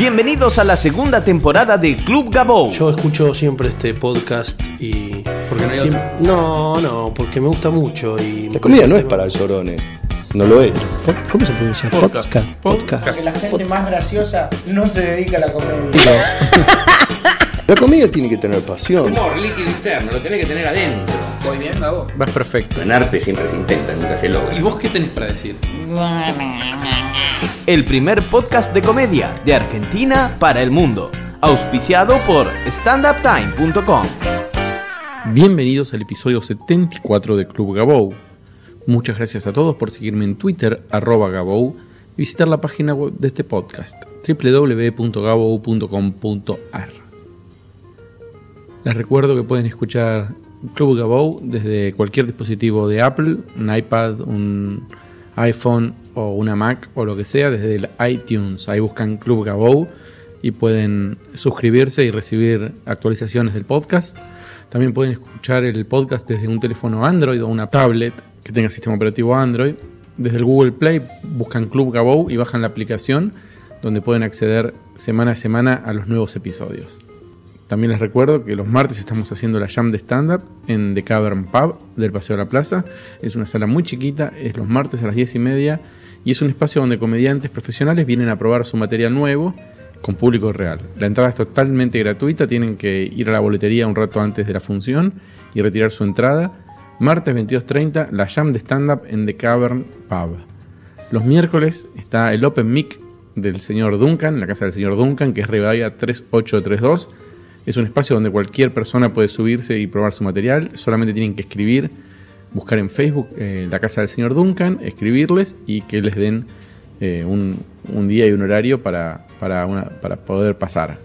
Bienvenidos a la segunda temporada de Club Gabou. Yo escucho siempre este podcast y. Porque no hay Siem- otro. no, no, porque me gusta mucho y. La comida no es para llorones. No lo es. ¿Cómo se pronuncia? Podcast. Podcast. Podcast. Que la gente más graciosa no se dedica a la comedia. La comida tiene que tener pasión. Humor líquido interno, lo tenés que tener adentro. Voy bien, Gabo. Vas perfecto. En arte siempre se intenta, nunca se logra. ¿Y vos qué tenés para decir? El primer podcast de comedia de Argentina para el mundo. Auspiciado por standuptime.com. Bienvenidos al episodio 74 de Club Gabou. Muchas gracias a todos por seguirme en Twitter, arroba Gabou, y visitar la página web de este podcast, www.gabou.com.ar. Les recuerdo que pueden escuchar Club Gabou desde cualquier dispositivo de Apple, un iPad, un iPhone o una Mac o lo que sea, desde el iTunes. Ahí buscan Club Gabou y pueden suscribirse y recibir actualizaciones del podcast. También pueden escuchar el podcast desde un teléfono Android o una tablet que tenga sistema operativo Android. Desde el Google Play buscan Club Gabou y bajan la aplicación donde pueden acceder semana a semana a los nuevos episodios. También les recuerdo que los martes estamos haciendo la jam de stand-up en The Cavern Pub del Paseo de la Plaza. Es una sala muy chiquita, es los martes a las 10 y media y es un espacio donde comediantes profesionales vienen a probar su material nuevo con público real. La entrada es totalmente gratuita, tienen que ir a la boletería un rato antes de la función y retirar su entrada. Martes 22.30, la jam de stand-up en The Cavern Pub. Los miércoles está el Open Mic del señor Duncan, la casa del señor Duncan, que es Rivadavia 3832. Es un espacio donde cualquier persona puede subirse y probar su material. Solamente tienen que escribir, buscar en Facebook eh, la casa del señor Duncan, escribirles y que les den eh, un, día y un horario para, para poder pasar.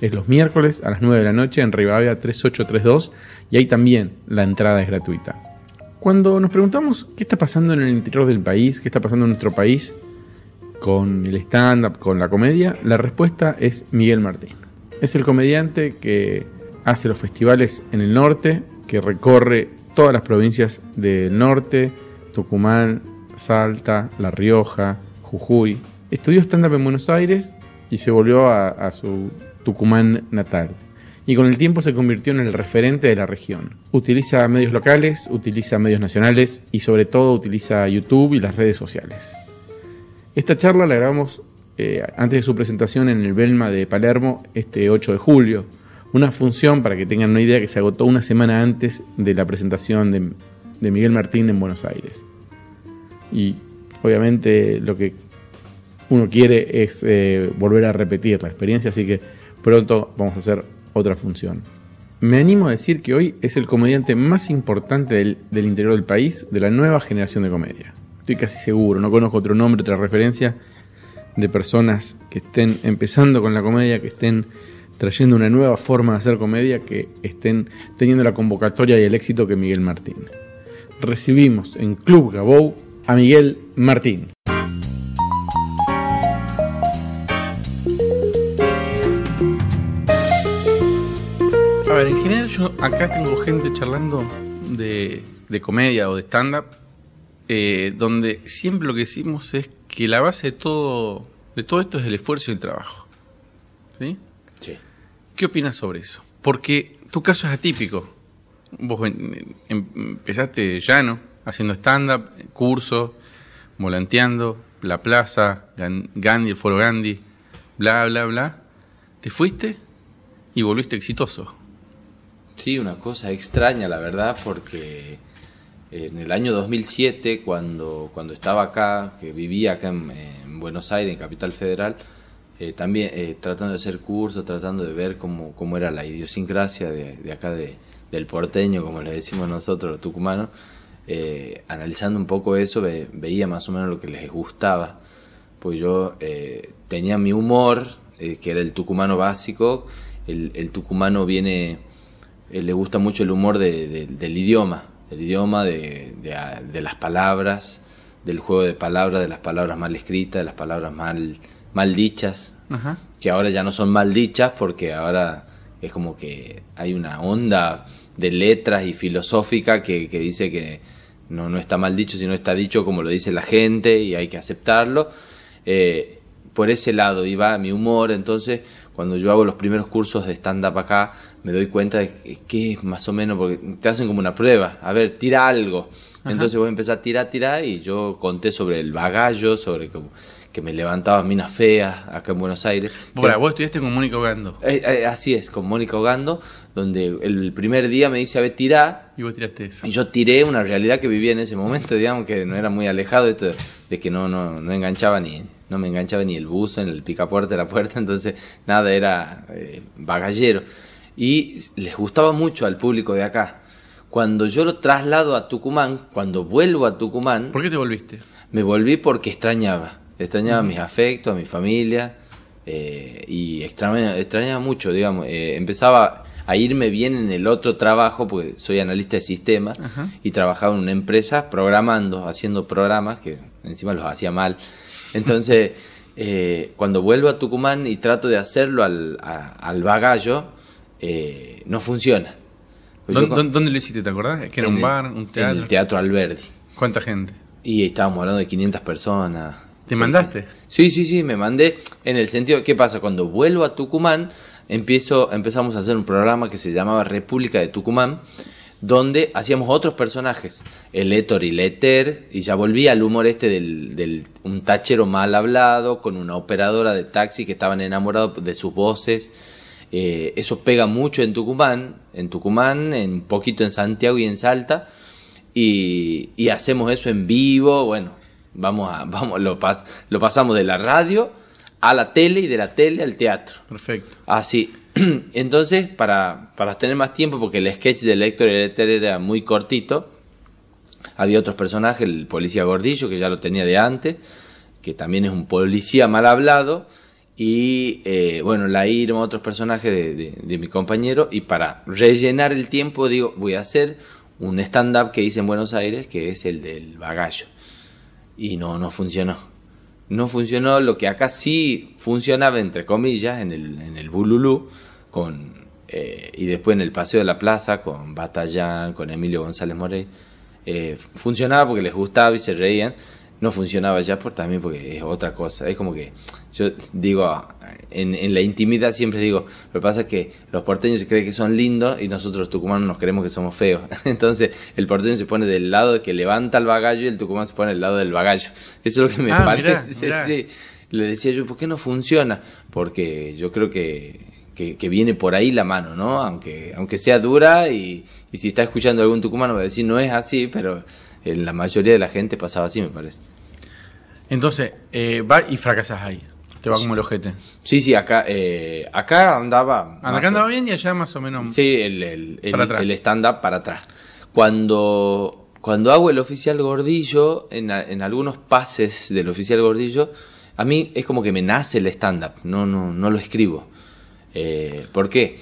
Es los miércoles a las 9 de la noche en Rivadavia 3832 y ahí también la entrada es gratuita. Cuando nos preguntamos qué está pasando en el interior del país, qué está pasando en nuestro país con el stand-up, con la comedia, la respuesta es Miguel Martín. Es el comediante que hace los festivales en el norte, que recorre todas las provincias del norte, Tucumán, Salta, La Rioja, Jujuy. Estudió stand-up en Buenos Aires y se volvió a, a su Tucumán natal. Y con el tiempo se convirtió en el referente de la región. Utiliza medios locales, utiliza medios nacionales y sobre todo utiliza YouTube y las redes sociales. Esta charla la grabamos eh, antes de su presentación en el Belma de Palermo este 8 de julio. Una función, para que tengan una idea, que se agotó una semana antes de la presentación de, Miguel Martín en Buenos Aires. Y obviamente lo que uno quiere es eh, volver a repetir la experiencia, así que pronto vamos a hacer otra función. Me animo a decir que hoy es el comediante más importante del interior del país, de la nueva generación de comedia. Estoy casi seguro, no conozco otro nombre, otra referencia de personas que estén empezando con la comedia, que estén trayendo una nueva forma de hacer comedia, que estén teniendo la convocatoria y el éxito que Miguel Martín. Recibimos en Club Gabou a Miguel Martín. A ver, en general yo acá tengo gente charlando de, de comedia o de stand-up, eh, donde siempre lo que decimos es que la base de todo, de todo esto es el esfuerzo y el trabajo. ¿Sí? Sí. ¿Qué opinas sobre eso? Porque tu caso es atípico. Vos em- empezaste llano, haciendo stand-up, cursos, volanteando, la plaza, Gan- Gandhi, el foro Gandhi, bla, bla, bla. Te fuiste y volviste exitoso. Sí, una cosa extraña, la verdad, porque en el año 2007, cuando, cuando estaba acá, que vivía acá en, en Buenos Aires, en Capital Federal, eh, también eh, tratando de hacer cursos, tratando de ver cómo, cómo era la idiosincrasia de, acá de, del porteño, como le decimos nosotros, los tucumanos, eh, analizando un poco eso, ve- veía más o menos lo que les gustaba. Pues yo eh, tenía mi humor, que era el tucumano básico, el, el tucumano viene le gusta mucho el humor de- del idioma, del idioma, de, de, las palabras, del juego de palabras, de las palabras mal escritas, de las palabras mal, mal dichas, Ajá. que ahora ya no son mal dichas porque ahora es como que hay una onda de letras y filosófica que, que dice que no, no está mal dicho, sino está dicho como lo dice la gente y hay que aceptarlo. Eh, por ese lado iba mi humor, entonces cuando yo hago los primeros cursos de stand-up acá, me doy cuenta de que es más o menos, porque te hacen como una prueba, a ver, tira algo. Entonces voy a empezar a tirar, tirar, y yo conté sobre el bagallo, sobre como que me levantaba minas feas acá en Buenos Aires. Bueno, Que- vos estuviste con Mónica Ogando eh, eh, así es, con Mónica Ogando, donde el primer día me dice, a ver, tirá, y vos tiraste eso. y yo tiré una realidad que vivía en ese momento, digamos, que no era muy alejado de esto, de que no, no, no enganchaba ni, no me enganchaba ni el buzo en el picapuerta de la puerta, entonces nada, era eh, bagallero. Y les gustaba mucho al público de acá. Cuando yo lo traslado a Tucumán, cuando vuelvo a Tucumán, ¿Por qué te volviste? me volví porque extrañaba. Extrañaba mis afectos, a mi familia. eh, y extrañaba, extrañaba mucho, digamos. eh, empezaba a irme bien en el otro trabajo, porque soy analista de sistemas. Y trabajaba en una empresa programando, haciendo programas, que encima los hacía mal. Entonces, eh, cuando vuelvo a Tucumán y trato de hacerlo al, a- al bagallo, eh, no funciona. Pues ¿Dónde, con- dónde- dónde lo hiciste? ¿Te acordás? ¿Que era en un el- bar, un En teatro? el Teatro Alberdi. ¿Cuánta gente? Y estábamos hablando de 500 personas. ¿Te Sí, mandaste? Sí, sí, sí, me mandé. En el sentido, ¿qué pasa? Cuando vuelvo a Tucumán, empiezo, empezamos a hacer un programa que se llamaba República de Tucumán, donde hacíamos otros personajes, el Héctor y el Éter, y ya volví al humor este del, del un tachero mal hablado, con una operadora de taxi que estaban enamorados de sus voces. Eh, eso pega mucho en Tucumán, en Tucumán, en poquito en Santiago y en Salta y, y hacemos eso en vivo, bueno, vamos a, vamos, lo, pas- lo pasamos de la radio a la tele y de la tele al teatro. Perfecto. Así. Entonces, para, para tener más tiempo, porque el sketch de Héctor y el Éter era muy cortito, había otros personajes, el policía gordillo, que ya lo tenía de antes, que también es un policía mal hablado, y eh, bueno, la Irma, otros personajes de, de- mi compañero, y para rellenar el tiempo, digo, voy a hacer un stand-up que hice en Buenos Aires, que es el del bagallo. Y no, no funcionó. No funcionó lo que acá sí funcionaba, entre comillas, en el, en el Bululú, con, eh, y después en el Paseo de la Plaza, con Batallán, con Emilio González Morey. Eh, funcionaba porque les gustaba y se reían. No funcionaba ya por, también porque es otra cosa. Es como que yo digo, en, en la intimidad siempre digo, lo que pasa es que los porteños se creen que son lindos y nosotros los tucumanos nos creemos que somos feos. Entonces el porteño se pone del lado que levanta el bagallo y el tucumano se pone del lado del bagallo. Eso es lo que me Ah, parece. mirá, mirá. sí. Le decía yo, ¿por qué no funciona? Porque yo creo que, que, que viene por ahí la mano, ¿no? Aunque, aunque sea dura y, y si está escuchando algún tucumano va a decir, no es así, pero en la mayoría de la gente pasaba así, me parece. Entonces, eh, va y fracasás ahí. Te va como el ojete. Sí, sí, acá, eh, acá andaba... Acá o- andaba bien y allá más o menos. Sí, el, el, el- stand-up para atrás. Cuando, cuando hago el oficial gordillo, en, en algunos pases del oficial gordillo, a mí es como que me nace el stand-up, no, no, no lo escribo. Eh, ¿Por qué?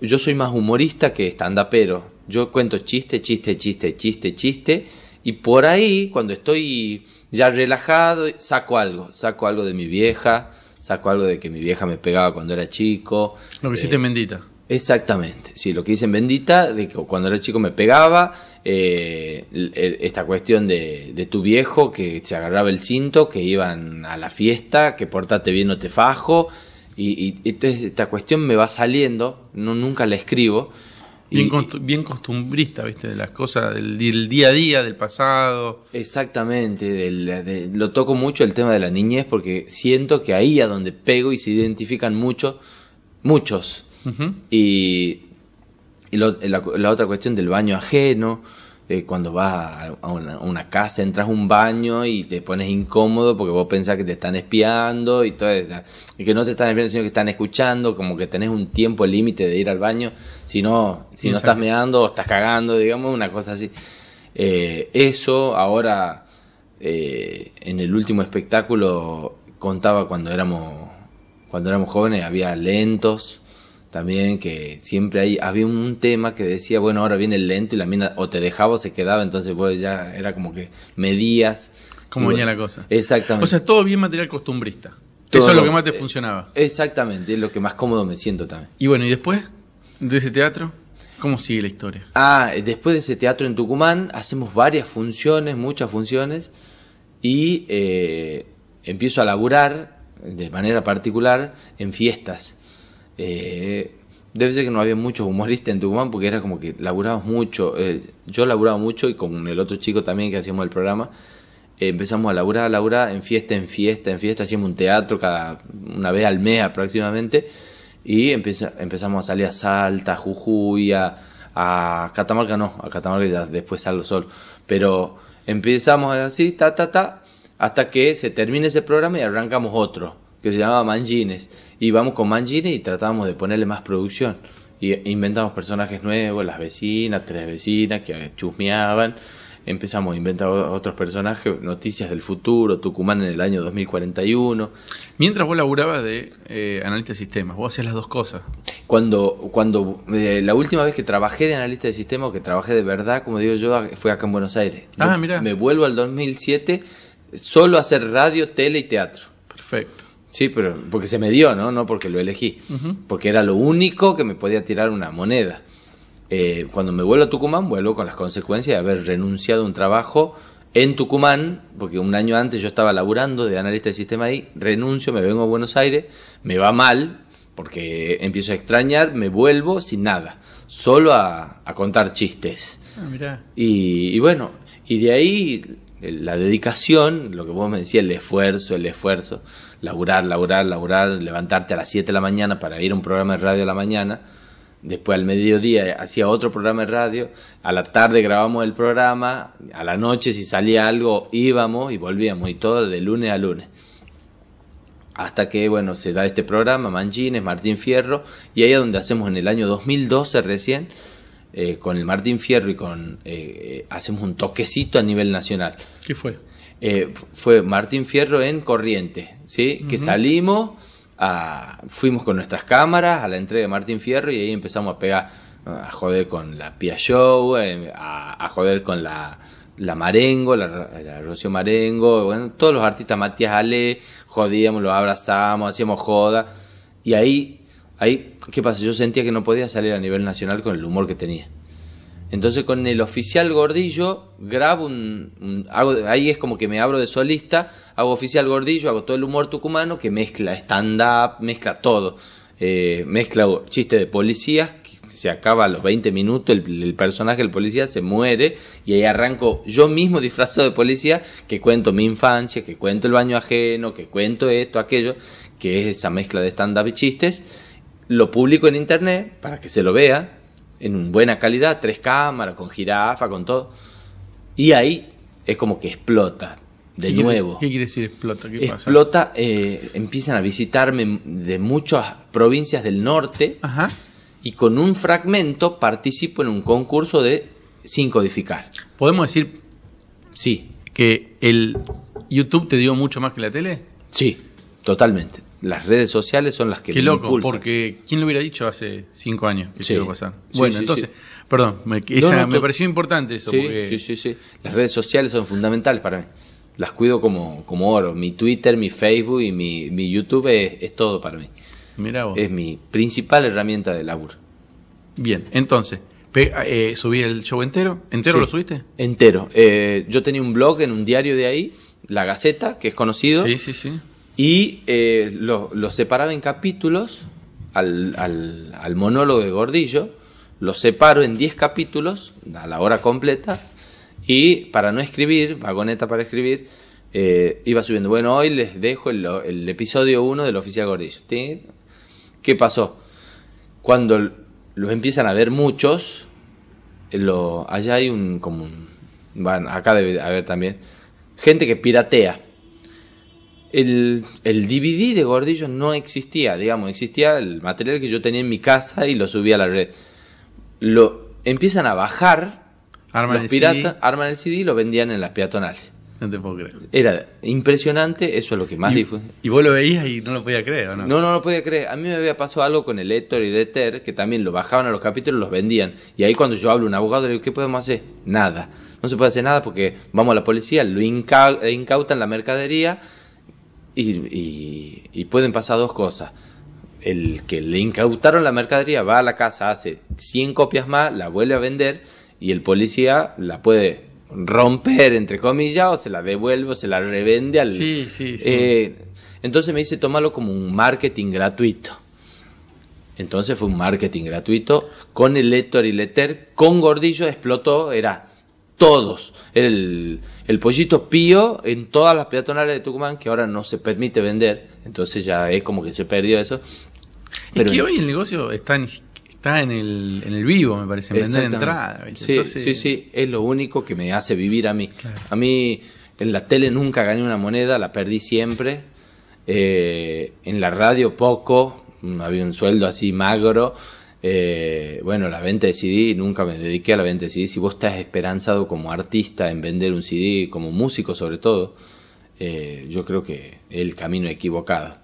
Yo soy más humorista que stand-upero. Yo cuento chiste, chiste, chiste, chiste, chiste, y por ahí, cuando estoy ya relajado, saco algo. Saco algo de mi vieja, saco algo de que mi vieja me pegaba cuando era chico. Lo que Eh, hiciste en Bendita. Exactamente, sí, lo que dicen Bendita, de que cuando era chico me pegaba, eh, el- esta cuestión de, de tu viejo que se agarraba el cinto, que iban a la fiesta, que portate bien no te fajo, y, y entonces esta cuestión me va saliendo, no nunca la escribo. Bien, costu- bien costumbrista, ¿viste? De las cosas del, del día a día, del pasado. Exactamente, del- de- lo toco mucho el tema de la niñez porque siento que ahí a donde pego y se identifican mucho, muchos. Y, y lo- la, la otra cuestión del baño ajeno, eh, cuando vas a, a una, a una casa, entras a un baño y te pones incómodo porque vos pensás que te están espiando y todo eso. Y que no te están espiando, sino que están escuchando, como que tenés un tiempo límite de ir al baño, si no, si no estás meando o estás cagando, digamos, una cosa así. Eh, eso ahora, eh, en el último espectáculo, contaba cuando éramos, cuando éramos jóvenes, había lentos también que siempre hay, había un tema que decía, bueno, ahora viene el lento y la mina o te dejaba o se quedaba, entonces pues ya era como que medías. Cómo Y venía bueno, la cosa. Exactamente. O sea, todo bien material costumbrista. Todo Eso es lo que más te funcionaba. Exactamente, es lo que más cómodo me siento también. Y bueno, y después de ese teatro, ¿cómo sigue la historia? Ah, después de ese teatro en Tucumán, hacemos varias funciones, muchas funciones, y eh, empiezo a laburar de manera particular en fiestas. Eh, debe ser que no había muchos humoristas en Tucumán porque era como que laburábamos mucho. eh, yo laburaba mucho y con el otro chico también que hacíamos el programa. eh, empezamos a laburar, a laburar en fiesta, en fiesta, en fiesta. Hacíamos un teatro cada una vez al mes aproximadamente. Y empezamos a salir a Salta, a Jujuy, a, a Catamarca no, a Catamarca ya después salgo solo. Pero empezamos así, ta, ta, ta, hasta que se termine ese programa y arrancamos otro, que se llamaba Mangines. Y vamos con Mangines y tratamos de ponerle más producción. Y inventamos personajes nuevos, las vecinas, tres vecinas que chusmeaban. Empezamos a inventar otros personajes, noticias del futuro, Tucumán en el año 2041. Mientras vos laburabas de eh, analista de sistemas, vos hacías las dos cosas. Cuando, cuando eh, la última vez que trabajé de analista de sistema, o que trabajé de verdad, como digo yo, fue acá en Buenos Aires. Yo Ah, mirá. Me vuelvo al 2007 solo a hacer radio, tele y teatro. Perfecto. Sí, pero porque se me dio, ¿no? No porque lo elegí. Porque era lo único que me podía tirar una moneda. Eh, cuando me vuelvo a Tucumán, vuelvo con las consecuencias de haber renunciado a un trabajo en Tucumán, porque un año antes yo estaba laburando de analista de sistema ahí, renuncio, me vengo a Buenos Aires, me va mal, porque empiezo a extrañar, me vuelvo sin nada, solo a, a contar chistes. Ah, mirá. Y, y bueno, y de ahí el- la dedicación, lo que vos me decías, el esfuerzo, el esfuerzo, laburar, laburar, laburar, levantarte a las 7 de la mañana para ir a un programa de radio a la mañana, después al mediodía hacía otro programa de radio, a la tarde grabamos el programa, a la noche si salía algo íbamos y volvíamos, y todo de lunes a lunes. Hasta que, bueno, se da este programa, Mangines, Martín Fierro, y ahí es donde hacemos en el año 2012 recién, eh, con el Martín Fierro y con eh, eh, hacemos un toquecito a nivel nacional. ¿Qué fue? Eh, fue Martín Fierro en Corriente, ¿sí? Que salimos, a- fuimos con nuestras cámaras a la entrega de Martín Fierro y ahí empezamos a pegar, a joder con la Pia Show, eh, a, a joder con la, la Marengo, la, la Rocío Marengo, bueno, todos los artistas, Matías Ale, jodíamos, los abrazamos, hacíamos joda. Y ahí, ahí, ¿qué pasa? Yo sentía que no podía salir a nivel nacional con el humor que tenía. Entonces con el oficial Gordillo grabo un, hago, ahí es como que me abro de solista, hago oficial Gordillo, hago todo el humor tucumano que mezcla stand-up, mezcla todo. Eh, mezcla chiste de policías, se acaba a los 20 minutos, el, el personaje del policía se muere y ahí arranco yo mismo disfrazado de policía que cuento mi infancia, que cuento el baño ajeno, que cuento esto, aquello, que es esa mezcla de stand-up y chistes. Lo publico en internet para que se lo vea en buena calidad, tres cámaras, con jirafa, con todo. Y ahí es como que explota de ¿Qué quiere- nuevo. ¿Qué quiere decir explota? ¿Qué pasa? Explota, eh, empiezan a visitarme de muchas provincias del norte Ajá. y con un fragmento participo en un concurso de sin codificar. ¿Podemos decir Sí, que el YouTube te dio mucho más que la tele? sí, totalmente. Las redes sociales son las que Qué me loco, impulsan. porque ¿quién lo hubiera dicho hace cinco años que Sí. iba a pasar? Sí, bueno, sí, entonces, perdón, me, esa- no, me pareció importante eso. Sí, porque sí, sí, sí. Las redes sociales son fundamentales para mí. Las cuido como, como oro. Mi Twitter, mi Facebook y mi, mi YouTube es, es todo para mí. Mirá vos. Es mi principal herramienta de laburo. Bien, entonces, eh, subí el show entero. ¿Entero lo subiste? Entero. Eh, yo tenía un blog en un diario de ahí, La Gaceta, que es conocido. Sí, sí, sí. Y eh, lo, separaba en capítulos al, al, monólogo de Gordillo. Lo separo en 10 capítulos a la hora completa. Y para no escribir, vagoneta para escribir, eh, iba subiendo. Bueno, hoy les dejo el, episodio 1 del Oficial Gordillo. ¿Qué pasó? Cuando los empiezan a ver muchos, lo, allá hay un como un, acá debe haber también gente que piratea. El, el DVD de Gordillo no existía, digamos, existía el material que yo tenía en mi casa y lo subí a la red. Lo empiezan a bajar Arman los piratas, CD. arman el CD y lo vendían en las peatonales. No te puedo creer. Era impresionante, eso es lo que más y, difu- y vos lo veías y no lo podías creer, ¿o no? no, no lo podía creer. A mí me había pasado algo con el Héctor y el Ether, que también lo bajaban a los capítulos y los vendían. Y ahí cuando yo hablo a un abogado, le digo, ¿qué podemos hacer? Nada. No se puede hacer nada porque vamos a la policía, lo incautan la mercadería y, y- y pueden pasar dos cosas. El que le incautaron la mercadería va a la casa, hace 100 copias más, la vuelve a vender y el policía la puede romper, entre comillas, o se la devuelve o se la revende al... Sí, sí, sí. Eh, Entonces me dice, tómalo como un marketing gratuito. Entonces fue un marketing gratuito con el Lector y Letter, con Gordillo explotó, era todos. Era el, el pollito pío en todas las peatonales de Tucumán, que ahora no se permite vender, entonces ya es como que se perdió eso. es que hoy el negocio está, ni está en, el, en el vivo, me parece, en vender entrada. Sí, Entonces- sí, sí, es lo único que me hace vivir a mí. Claro. A mí en la tele nunca gané una moneda, la perdí siempre. Eh, en la radio poco, había un sueldo así magro. Eh, bueno, la venta de CD, nunca me dediqué a la venta de CD. Si vos estás esperanzado como artista en vender un CD, como músico sobre todo, eh, yo creo que es el camino equivocado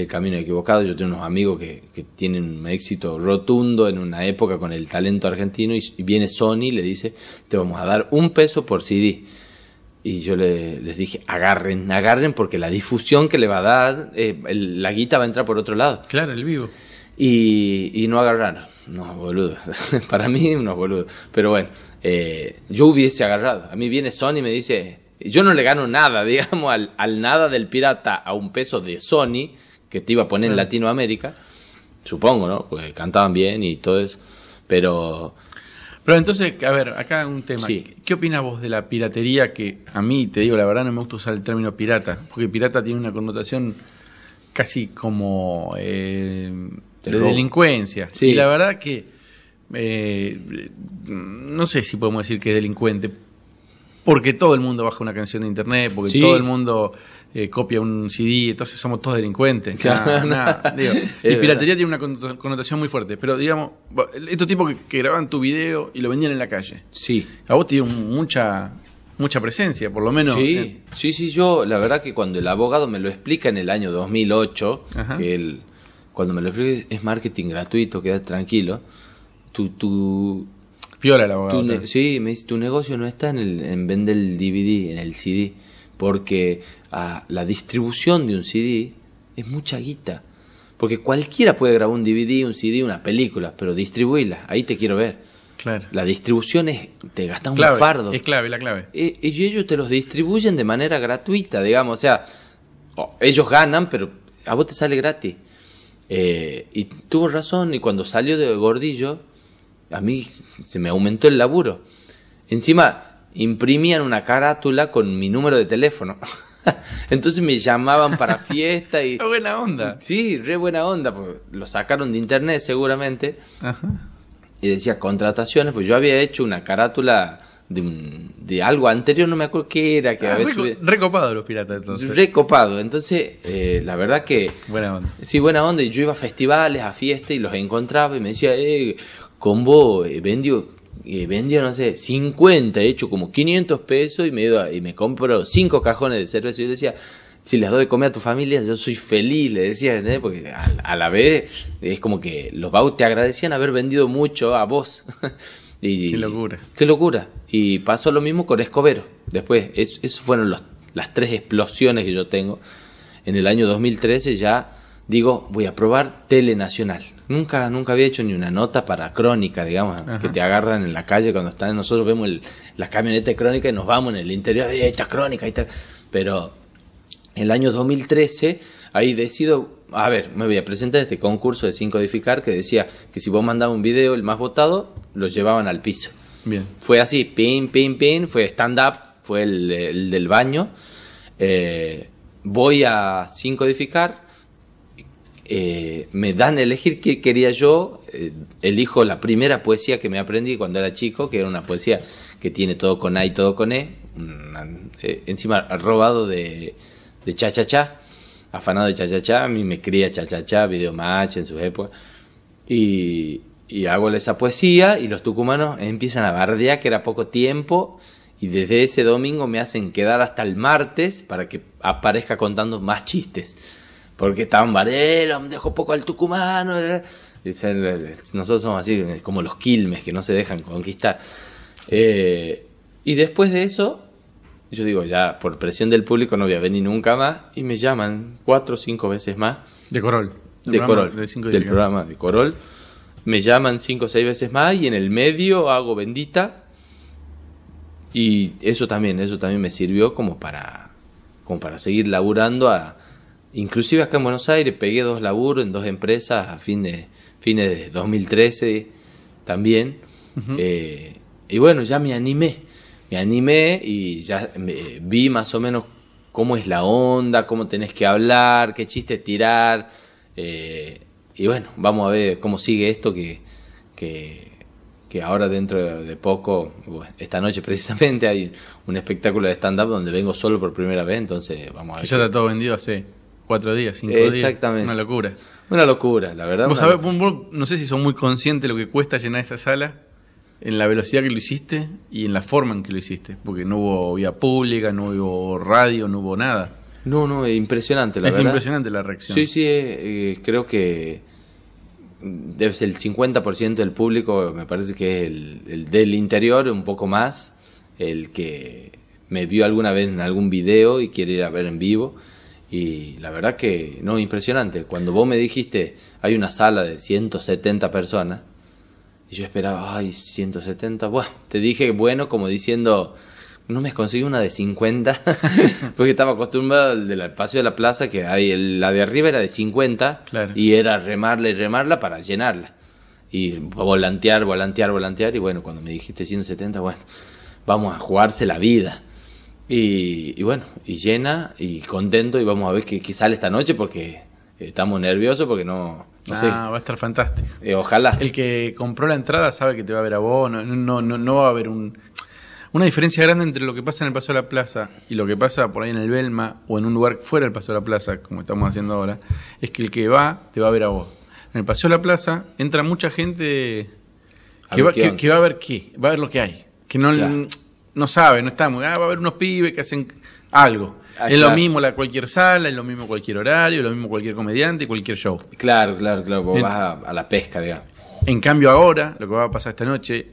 el camino equivocado. Yo tengo unos amigos que, tienen un éxito rotundo en una época con el talento argentino y, viene Sony y le dice, te vamos a dar un peso por CD. Y yo le- les dije, agarren, agarren porque la difusión que le va a dar, eh, la guita va a entrar por otro lado. Claro, el vivo. Y, y no agarraron. No, boludos. Para mí, unos boludos. Pero bueno, eh, yo hubiese agarrado. A mí viene Sony y me dice, yo no le gano nada, digamos, al, al nada del pirata a un peso de Sony, que te iba a poner en Latinoamérica. Supongo, ¿no? Pues cantaban bien y todo eso. Pero Pero entonces, a ver, acá un tema. Sí. ¿Qué- ¿Qué opinas vos de la piratería? Que a mí, te digo la verdad, no me gusta usar el término pirata, porque pirata tiene una connotación casi como eh, De robo. delincuencia. Sí. Y la verdad que eh, no sé si podemos decir que es delincuente, porque todo el mundo baja una canción de internet, porque Sí. todo el mundo eh, copia un CD, entonces somos todos delincuentes. Claro. Nah, nah, digo, Es y verdad. piratería tiene una connotación muy fuerte, pero digamos, estos tipos que, que graban tu video y lo vendían en la calle, sí, a vos tiene mucha mucha presencia, por lo menos. sí, eh, sí, sí, yo la verdad que cuando el abogado me lo explica en el año 2008, Ajá. que él, cuando me lo explica es marketing gratuito, quédate tranquilo, tu, tu, piola el abogado. tu sí, me dice, tu negocio no está en, el, en vender el DVD, en el CD, porque ah, la distribución de un CD es mucha guita. Porque cualquiera puede grabar un DVD, un CD, una película, pero distribuirla, ahí te quiero ver. Claro. La distribución es, te gastas un fardo. Es clave, la clave. Eh, y ellos te los distribuyen de manera gratuita, digamos, o sea, ellos ganan, pero a vos te sale gratis. Eh, y tuvo razón, y cuando salió de Gordillo, a mí se me aumentó el laburo. Encima, imprimían una carátula con mi número de teléfono. Entonces me llamaban para fiesta y... Qué buena onda. Sí, re buena onda, porque lo sacaron de internet seguramente Ajá. y decía contrataciones, pues yo había hecho una carátula de, un, de algo anterior, no me acuerdo qué era, que Ah, reco- subido- recopado los piratas entonces. recopado. Entonces, eh, la verdad que Buena onda. sí, buena onda. Y yo iba a festivales, a fiestas y los encontraba y me decía, eh, con vos eh, vendió, eh, vendió, no sé, 50, he hecho como 500 pesos y me, iba- y me compro 5 cajones de cerveza. Y yo le decía, si les doy de comer a tu familia, yo soy feliz, le decía, ¿entendés? Porque a, a la vez es como que los Bau te agradecían haber vendido mucho a vos. y, Qué locura. Qué locura. Y pasó lo mismo con Escobero. Después, es- esos fueron los- las tres explosiones que yo tengo. En el año 2013 ya digo, voy a probar Telenacional. Nunca, nunca había hecho ni una nota para crónica, digamos, Ajá. que te agarran en la calle cuando están, nosotros vemos el, la camioneta de crónica y nos vamos en el interior, "Eh, esta crónica, ahí está. Pero el año 2013, ahí decido, a ver, me voy a presentar este concurso de sin codificar que decía que si vos mandabas un video, el más votado, lo llevaban al piso. Bien. Fue así, pin, pin, pin, fue stand-up, fue el, el del baño. Eh, voy a sin codificar, eh, me dan a elegir qué quería yo, eh, elijo la primera poesía que me aprendí cuando era chico, que era una poesía que tiene todo con A y todo con E, una- encima robado de, de cha cha cha, afanado de cha cha cha, a mí me cría cha cha cha, video match en sus épocas, y, y hago esa poesía y los tucumanos empiezan a bardear que era poco tiempo y desde ese domingo me hacen quedar hasta el martes para que aparezca contando más chistes. Porque estaban barderos, me dejó poco al tucumano. eh". Dicen, Nosotros somos así como los quilmes que no se dejan conquistar. Eh, y después de eso, yo digo, ya por presión del público no voy a venir nunca más. Y me llaman cuatro o cinco veces más De Corol. de Corol, de cinco del programa de Corol. Me llaman cinco o seis veces más y en el medio hago bendita. Y eso también, eso también me sirvió como para, como para seguir laburando a, inclusive acá en Buenos Aires pegué dos laburos en dos empresas a fin de, fines de 2013 también. Eh, y bueno, ya me animé, me animé y ya me- vi más o menos cómo es la onda, cómo tenés que hablar, qué chiste tirar. eh, y bueno, vamos a ver cómo sigue esto que, que, que ahora dentro de poco, bueno, esta noche precisamente hay un espectáculo de stand-up donde vengo solo por primera vez, entonces vamos a ver. ya está todo vendido hace cuatro días, cinco días. Exactamente. Una locura. Una locura, la verdad. Vos una sabés, no sé si son muy conscientes de lo que cuesta llenar esa sala, en la velocidad que lo hiciste y en la forma en que lo hiciste. Porque no hubo vía pública, no hubo radio, no hubo nada. No, no, es impresionante, la es verdad. impresionante la reacción. Sí, sí, eh, eh, creo que debe ser el 50% del público, me parece que es el, el del interior, un poco más, el que me vio alguna vez en algún video y quiere ir a ver en vivo. Y la verdad que, no, impresionante. Cuando vos me dijiste, hay una sala de 170 personas, y yo esperaba, ay, 170, bueno, te dije, bueno, como diciendo, no me conseguí una de 50, porque estaba acostumbrado al del espacio de la plaza, que hay el- la de arriba era de 50, Claro. y era remarla y remarla para llenarla. Y volantear, volantear, volantear, y bueno, cuando me dijiste 170, bueno, vamos a jugarse la vida. Y, y bueno, y llena, y contento, y vamos a ver qué, qué sale esta noche, porque estamos nerviosos, porque no, no sé, ah, va a estar fantástico. Eh, ojalá. El que compró la entrada sabe que te va a ver a vos, no, no, no, no va a haber un, una diferencia grande entre lo que pasa en el Paso de la Plaza y lo que pasa por ahí en el Belma o en un lugar fuera del Paso de la Plaza, como estamos haciendo ahora, es que el que va te va a ver a vos. En el Paseo de la Plaza entra mucha gente que va, qué que, onda. que va a ver qué, va a ver lo que hay, que no, Claro. no sabe, no está muy, ah, va a haber unos pibes que hacen algo. Ah, es lo mismo la cualquier sala, es lo mismo cualquier horario, es lo mismo cualquier comediante cualquier show. Claro, claro, claro, vos En- vas a, a la pesca, digamos. En cambio ahora, lo que va a pasar esta noche,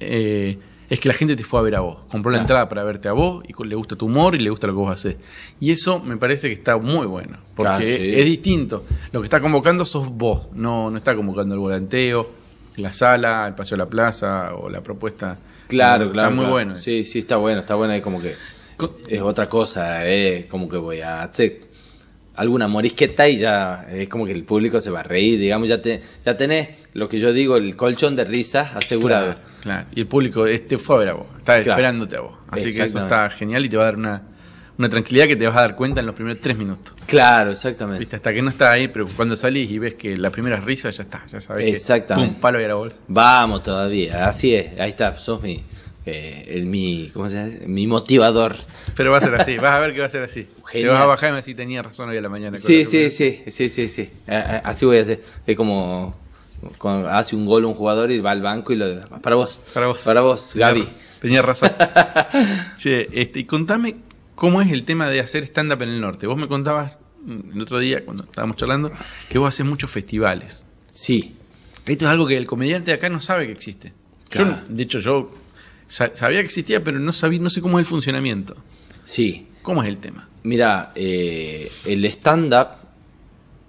eh, es que la gente te fue a ver a vos. Compró la entrada para verte a vos y le gusta tu humor y le gusta lo que vos haces. Y eso me parece que está muy bueno. Porque Claro, sí. es distinto. Lo que está convocando sos vos. No, no está convocando el volanteo, la sala, el paseo a la plaza o la propuesta. Claro, Está claro. muy claro. bueno. eso. Sí, sí, está bueno, está bueno. Es como que es otra cosa, es como que voy a hacer alguna morisqueta y ya es como que el público se va a reír, digamos, ya, te, ya tenés lo que yo digo, el colchón de risas asegurado. Claro, claro. Y el público este fue a ver a vos. Está Claro. esperándote a vos. Así que eso está genial y te va a dar una, una tranquilidad que te vas a dar cuenta en los primeros tres minutos. Claro, exactamente. ¿Viste? Hasta que no está ahí, pero cuando salís y ves que las primeras risas ya está, ya sabes Exactamente. que pum, palo y a la bolsa. Vamos todavía, así es, ahí está, sos mi, eh, mi, ¿cómo se llama? Mi motivador. Pero va a ser así, vas a ver que va a ser así. Genial. Te vas a bajar y me decís, tenía razón hoy a la mañana. con Sí, sí, sí, sí, sí, sí. Así voy a hacer. Es como cuando hace un gol un jugador y va al banco y lo para vos. Para vos. Para vos, Gaby. Tenía razón. che, este, y contame cómo es el tema de hacer stand-up en el norte. Vos me contabas mm, el otro día, cuando estábamos charlando, que vos haces muchos festivales. Sí. Esto es algo que el comediante de acá no sabe que existe. Yo, Claro. de hecho, yo sabía que existía, pero no sabía, no sé cómo es el funcionamiento. Sí. ¿Cómo es el tema? Mira, eh, el stand-up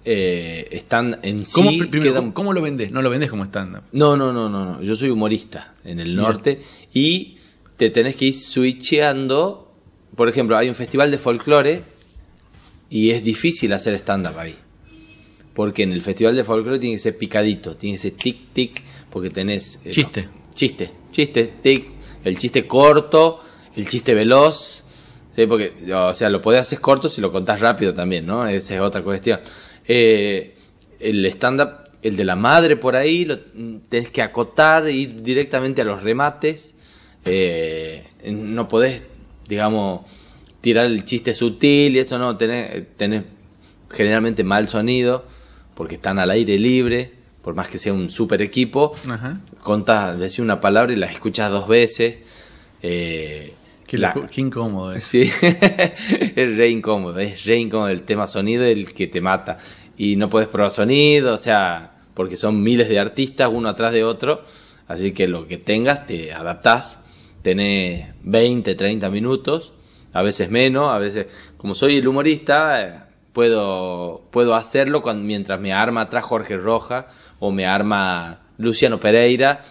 eh, stand en ¿Cómo, sí primero, queda- ¿cómo, lo vendés? No lo vendés como stand-up. No, no, no, no, no. Yo soy humorista en el norte y te tenés que ir switcheando. Por ejemplo, hay un festival de folclore y es difícil hacer stand-up ahí. Porque en el festival de folclore tiene que ser picadito, tiene que ser tic-tic, porque tenés... eh, Chiste. no, chiste, chiste, tic, el chiste corto, el chiste veloz. ¿sí? Porque, o sea, lo podés hacer corto si lo contás rápido también, ¿no? Esa es otra cuestión. Eh, el stand-up, el de la madre por ahí, lo tenés que acotar, ir directamente a los remates. Eh, no podés, digamos, tirar el chiste sutil y eso no, tenés, tenés generalmente mal sonido, porque están al aire libre, por más que sea un super equipo. Ajá. Contás, decís una palabra y la escuchas dos veces. Eh, Qué, la- loco- qué incómodo es. Sí, es re incómodo, es re incómodo el tema sonido el que te mata. Y no puedes probar sonido, o sea, porque son miles de artistas uno atrás de otro, así que lo que tengas te adaptás, tenés 20, 30 minutos, a veces menos, a veces, como soy el humorista, eh, puedo, puedo hacerlo cuando, mientras me arma atrás Jorge Roja o me arma Luciano Pereira,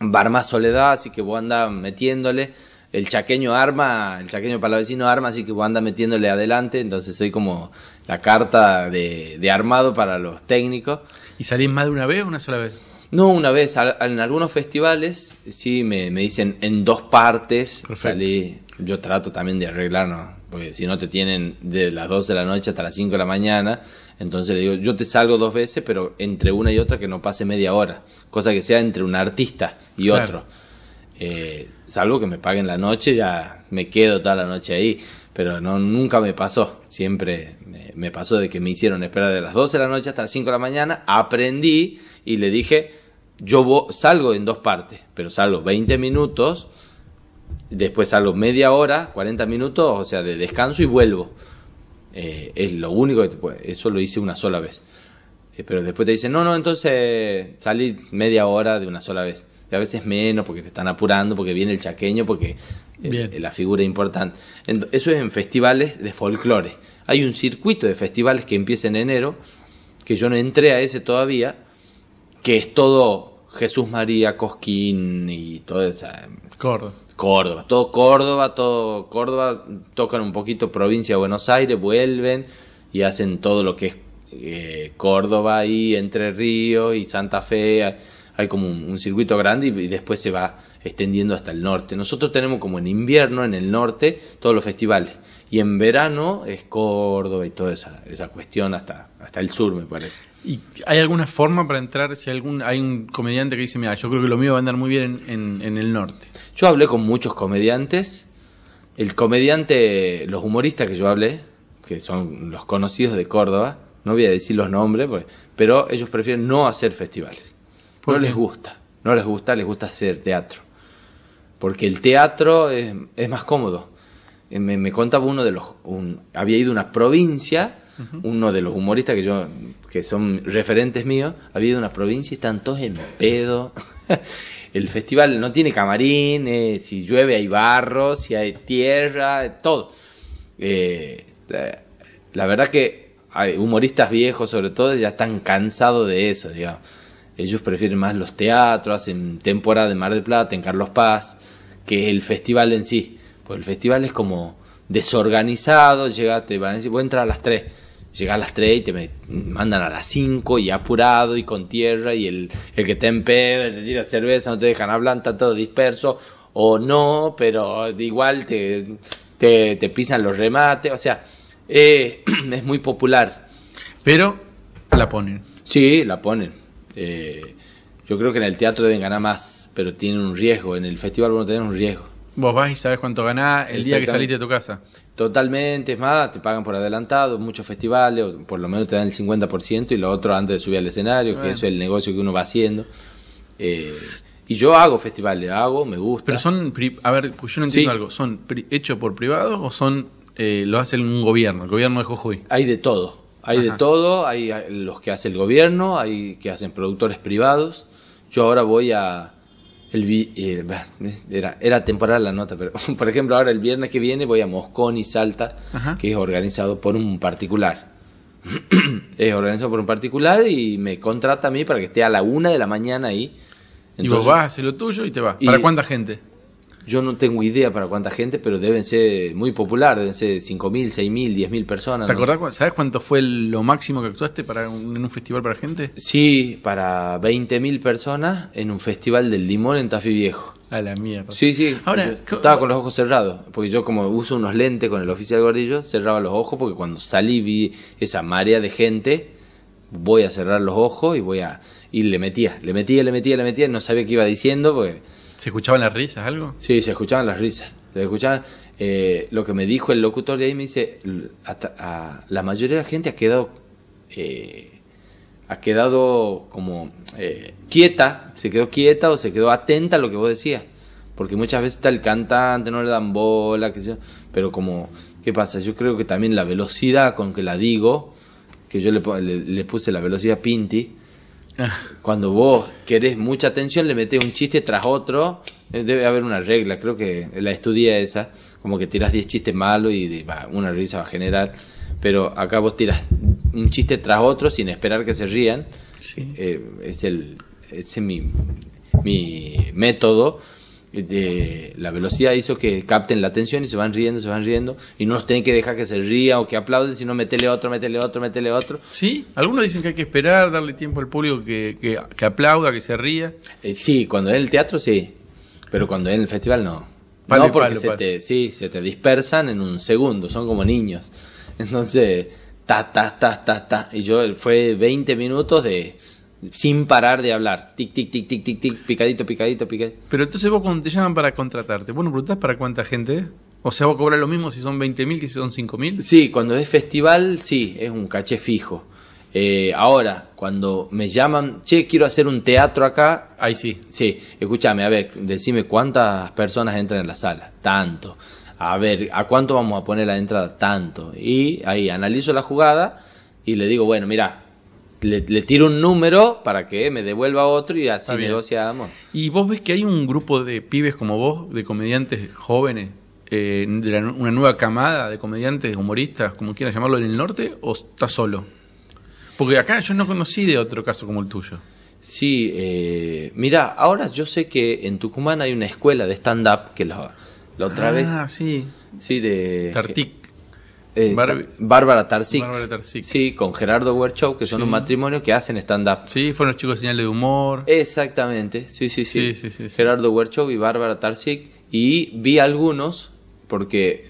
va a armar Soledad, así que vos andás metiéndole. el chaqueño arma, el chaqueño palavecino arma, así que vos anda metiéndole adelante, entonces soy como la carta de, de armado para los técnicos. ¿Y salís más de una vez o una sola vez? No, una vez, en algunos festivales, sí, me, me dicen en dos partes, Perfecto. salí, yo trato también de arreglarnos, porque si no te tienen de las 12 de la noche hasta las 5 de la mañana, entonces le digo, yo te salgo dos veces, pero entre una y otra que no pase media hora, cosa que sea entre un artista y Claro. otro. Eh, salvo que me paguen la noche, ya me quedo toda la noche ahí. Pero no, nunca me pasó. Siempre me, me pasó de que me hicieron esperar de las 12 de la noche hasta las 5 de la mañana. Aprendí y le dije, yo salgo en dos partes, pero salgo 20 minutos, después salgo media hora, 40 minutos, o sea, de descanso y vuelvo. Eh, es lo único que te puede. Eso lo hice una sola vez. Eh, pero después te dicen, no, no, entonces salí media hora de una sola vez. Y a veces menos porque te están apurando, porque viene el chaqueño, porque eh, Bien. eh, la figura es importante. Eso es en festivales de folclore. Hay un circuito de festivales que empieza en enero, que yo no entré a ese todavía, que es todo Jesús María, Cosquín y toda esa Córdoba. Córdoba, todo Córdoba, todo Córdoba, tocan un poquito provincia de Buenos Aires, vuelven y hacen todo lo que es eh, Córdoba y Entre Ríos y Santa Fe, hay, hay como un, un circuito grande y, y después se va extendiendo hasta el norte. Nosotros tenemos como en invierno, en el norte, todos los festivales y en verano es Córdoba y toda esa, esa cuestión hasta, hasta el sur, me parece. ¿Y hay alguna forma para entrar? Si algún, hay un comediante que dice, mira, yo creo que lo mío va a andar muy bien en, en- en el norte. Yo hablé con muchos comediantes. El comediante, los humoristas que yo hablé, que son los conocidos de Córdoba, no voy a decir los nombres, porque- pero ellos prefieren no hacer festivales. ¿Por No qué? les gusta, no les gusta, les gusta hacer teatro. Porque el teatro es, es más cómodo. Eh, Me, me contaba uno de los... un- había ido a una provincia, uno de los humoristas que yo que son referentes míos, había ido a una provincia y están todos en pedo. el festival no tiene camarín, si llueve hay barro, si hay tierra, todo. Eh, la, verdad que hay humoristas viejos sobre todo ya están cansados de eso, digamos. Ellos prefieren más los teatros, hacen temporada en Mar del Plata, en Carlos Paz, que el festival en sí. Pues el festival es como desorganizado, llega, te van a decir, voy a entrar a las 3. Llega a las 3 y te me- mandan a las 5 y apurado y con tierra y el, el que te empeda, te tira cerveza, no te dejan hablar, está todo disperso o no, pero igual te, te, te pisan los remates, o sea, eh, es muy popular. Pero la ponen. Sí, la ponen. Eh, yo creo que en el teatro deben ganar más, pero tienen un riesgo. En el festival van a tener un riesgo. Vos vas y sabes cuánto ganás el día que saliste de tu casa. Totalmente, es más, te pagan por adelantado, muchos festivales, o por lo menos te dan el 50% y lo otro antes de subir al escenario, que eso es el negocio que uno va haciendo. Eh, y yo hago festivales, hago, me gusta. Pero son, a ver, yo no entiendo Sí. algo. ¿Son hechos por privados o son eh, lo hace un gobierno? El gobierno de Jujuy. Hay de todo, hay Ajá. de todo, hay los que hace el gobierno, hay que hacen productores privados. Yo ahora voy a el vi- eh, bah, era, era temporal la nota, pero por ejemplo ahora el viernes que viene voy a Moscón y Salta, Ajá. que es organizado por un particular. es organizado por un particular y me contrata a mí para que esté a la una de la mañana ahí. y vos vas, haces lo tuyo y te vas. y- ¿Para cuánta gente? Yo no tengo idea para cuánta gente, pero deben ser muy popular, deben ser 5.000, 6.000, 10.000 personas. ¿Te ¿no? acordás? ¿Sabes cuánto fue lo máximo que actuaste para un- en un festival para gente? Sí, para 20.000 personas en un festival del limón en Tafí Viejo. A la mierda. Sí, sí. Ahora, estaba con los ojos cerrados, porque yo como uso unos lentes con el oficial gordillo, cerraba los ojos porque cuando salí vi esa marea de gente, voy a cerrar los ojos y voy a y le metía, le metía, le metía, le metía, no sabía qué iba diciendo porque ¿Se escuchaban las risas, algo? Sí, se escuchaban las risas. Se escuchaban. eh, lo que me dijo el locutor de ahí me dice: "L- hasta- a- la mayoría de la gente ha quedado. eh, ha quedado como eh, quieta, se quedó quieta o se quedó atenta a lo que vos decías. Porque muchas veces está el cantante, no le dan bola, qué sé yo. Pero como, ¿qué pasa? Yo creo que también la velocidad con que la digo, que yo le, le- le puse la velocidad Pinti, cuando vos querés mucha atención, le metés un chiste tras otro. Eh, Debe haber una regla, creo que la estudié esa. Como que tiras 10 chistes malos y va, una risa va a generar. Pero acá vos tiras un chiste tras otro sin esperar que se rían. Sí. Eh, es el ese es mi, mi método. De- la velocidad hizo que capten la atención y se van riendo, se van riendo, y no nos tienen que dejar que se ría o que aplauden, sino metele otro, metele otro, metele otro. Sí, algunos dicen que hay que esperar, darle tiempo al público que, que, que aplauda, que se ría. Eh, sí, cuando es el teatro sí, pero cuando es en el festival no. Palo no, porque palo, se palo. te, sí, se te dispersan en un segundo, son como niños. Entonces, ta, ta, ta, ta, ta. Y yo fue 20 minutos de sin parar de hablar. Tic, tic, tic, tic, tic, tic, picadito, picadito, picadito. Pero entonces vos cuando te llaman para contratarte, ¿vos no preguntás para cuánta gente? O sea, vos cobras lo mismo si son 20.000 que si son 5.000. Sí, cuando es festival, sí, es un caché fijo. Eh, ahora, cuando me llaman, che, quiero hacer un teatro acá, Ahí sí. Sí, escúchame, a ver, decime cuántas personas entran en la sala. Tanto. A ver, ¿a cuánto vamos a poner la entrada? Tanto. Y ahí analizo la jugada y le digo, bueno, mira, le, le tiro un número para que me devuelva otro y así negociamos. Y vos ves que hay un grupo de pibes como vos, de comediantes jóvenes, eh, de la- una nueva camada de comediantes, humoristas, como quieras llamarlo, en el norte, o estás solo? Porque acá yo no conocí de otro caso como el tuyo. Sí, eh, mira, ahora yo sé que en Tucumán hay una escuela de stand-up que la, la otra vez, Ah, sí. sí, de... Tartic. Eh, Bárbara Tarsic. Bárbara Tarsic. Sí, con Gerardo Werchow, que son Sí. un matrimonio que hacen stand-up. Sí, fueron los chicos de señales de humor. Exactamente, sí, sí, sí. Sí, sí. Gerardo Werchow y Bárbara Tarsic. Y vi algunos, porque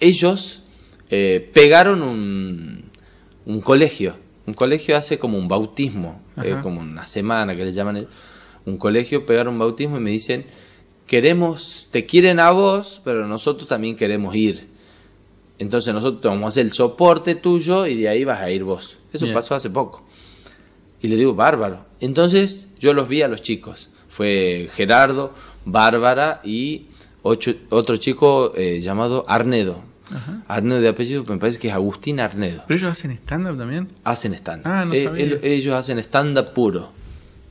ellos eh, pegaron un, un colegio. Un colegio hace como un bautismo, eh, como una semana que le llaman. el- Un colegio, pegaron un bautismo y me dicen, queremos, te quieren a vos, pero nosotros también queremos ir. Entonces nosotros vamos a hacer el soporte tuyo y de ahí vas a ir vos. Eso Bien. pasó hace poco. Y le digo, bárbaro. Entonces yo los vi a los chicos. Fue Gerardo, Bárbara y ocho- otro chico eh, llamado Arnedo. Arnedo de apellido, me parece que es Agustín Arnedo. ¿Pero ellos hacen stand-up también? Hacen stand Ah, no sabía. ellos hacen stand-up puro.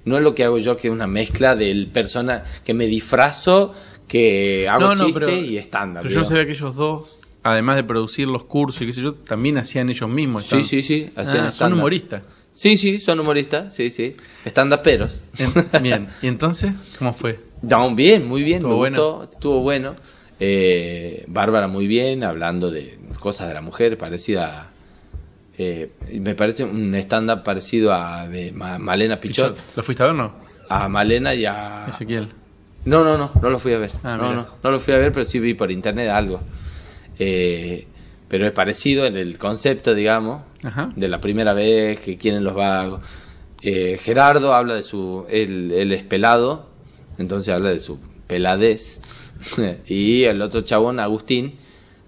No es lo que hago yo, que es una mezcla del persona que me disfrazo, que hago chiste y stand-up. Pero yo sabía que ellos dos, además de producir los cursos y qué sé yo, también hacían ellos mismos. Sí, sí, sí, hacían Ah, son humoristas. Sí, sí, son humoristas, sí, sí. Stand-uperos. En- Bien, ¿y entonces cómo fue? No, bien, muy bien, Estuvo me bueno. gustó, estuvo bueno. Eh, Bárbara muy bien, hablando de cosas de la mujer, parecida. eh, me parece un stand-up parecido a de Ma- Malena Pichot. ¿Lo fuiste a ver no? A Malena y a. Ezequiel. No, no, no, no lo fui a ver. Ah, no, no, no lo fui a ver, pero sí vi por internet algo. Eh, pero es parecido en el concepto, digamos, Ajá. de la primera vez que quieren los vagos. Eh, Gerardo habla de su. Él, él es pelado, entonces habla de su peladez. y el otro chabón, Agustín.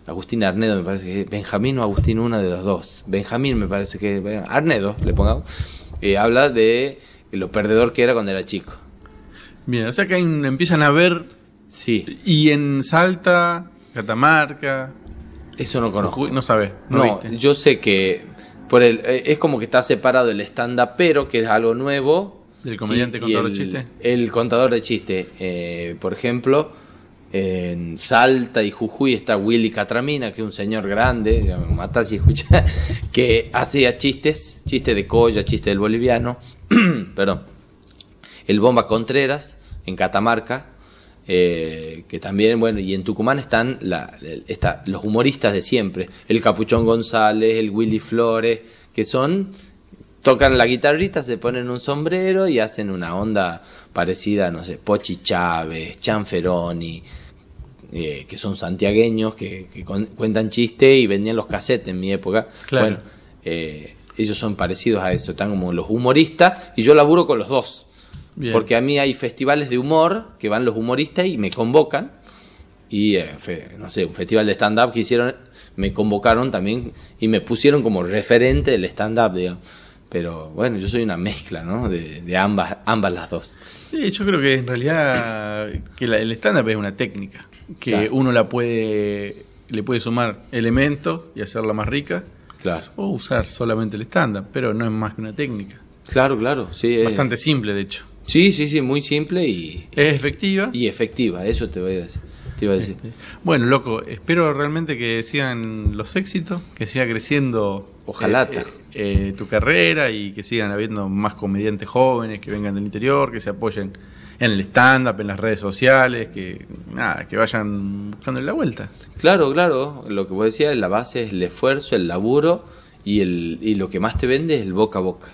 Agustín Arnedo, me parece que es Benjamín o Agustín, uno de los dos. Benjamín, me parece que Arnedo, le pongamos. eh, habla de lo perdedor que era cuando era chico. Bien, o sea que un- empiezan a ver. Sí, Y en Salta, Catamarca. eso no conozco. No sabes. No, No, viste. yo sé que por el, eh, es como que está separado el stand-up, pero que es algo nuevo. Del comediante y- y contador el, de chistes. El contador de chistes. Eh, por ejemplo, en Salta y Jujuy está Willy Catramina, que es un señor grande, si escucha, que hacía chistes, chistes de colla, chistes del boliviano. Perdón. El Bomba Contreras, en Catamarca. Eh, que también, bueno, y en Tucumán están la, está, los humoristas de siempre, el Capuchón González, el Willy Flores, que son, tocan la guitarrita, se ponen un sombrero y hacen una onda parecida, no sé, Pochi Chávez, Chanferoni, eh, que son santiagueños, que, que con- cuentan chiste y vendían los cassettes en mi época. Claro. Bueno, eh, ellos son parecidos a eso, están como los humoristas y yo laburo con los dos. Bien. Porque a mí hay festivales de humor que van los humoristas y me convocan. Y, eh, fe- no sé, un festival de stand-up que hicieron, me convocaron también y me pusieron como referente del stand-up, digamos. Pero bueno, yo soy una mezcla, ¿no? De, de ambas, ambas las dos. Sí, yo creo que en realidad que la- el stand-up es una técnica. Que Claro. uno la puede le puede sumar elementos y hacerla más rica. Claro. O usar solamente el stand-up, pero no es más que una técnica. Claro, claro, sí. Bastante simple, de hecho. Sí, sí, sí, muy simple y, Es efectiva. y efectiva, eso te voy a decir. Te iba a decir. Bueno, loco, espero realmente que sigan los éxitos, que siga creciendo Ojalá. eh, eh, tu carrera y que sigan habiendo más comediantes jóvenes que vengan del interior, que se apoyen en el stand-up, en las redes sociales, que nada, que vayan buscando la vuelta. Claro, claro, lo que vos decías, la base es el esfuerzo, el laburo y, el, y lo que más te vende es el boca a boca.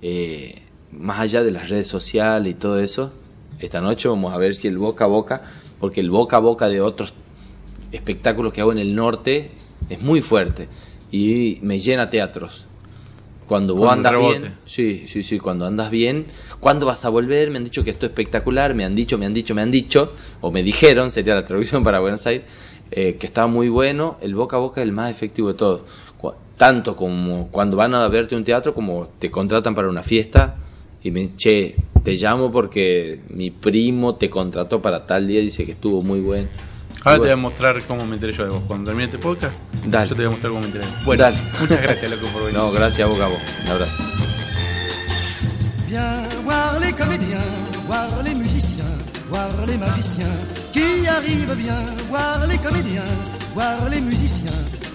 Eh, más allá de las redes sociales y todo eso, esta noche vamos a ver si el boca a boca, porque el boca a boca de otros espectáculos que hago en el norte es muy fuerte y me llena teatros. Cuando vos Cuando andas rebote. bien, sí, sí, sí, cuando andas bien, ¿cuándo vas a volver? Me han dicho que esto es espectacular, me han dicho, me han dicho, me han dicho, o me dijeron, sería la traducción para Buenos Aires, eh, que estaba muy bueno, el boca a boca es el más efectivo de todo. Cu- Tanto como cuando van a verte un teatro, como te contratan para una fiesta y me che, te llamo porque mi primo te contrató para tal día, dice que estuvo muy bueno. Ahora Y te voy a bueno, mostrar cómo me enteré yo de vos. Cuando termine este podcast, Dale. yo te voy a mostrar cómo me enteré. Bueno, Dale. muchas gracias, loco, por venir. No, gracias a vos. Un abrazo. Viens voir les comédiens, voir les musiciens, voir les magiciens qui arrivent. Viens voir les comédiens, voir les musiciens,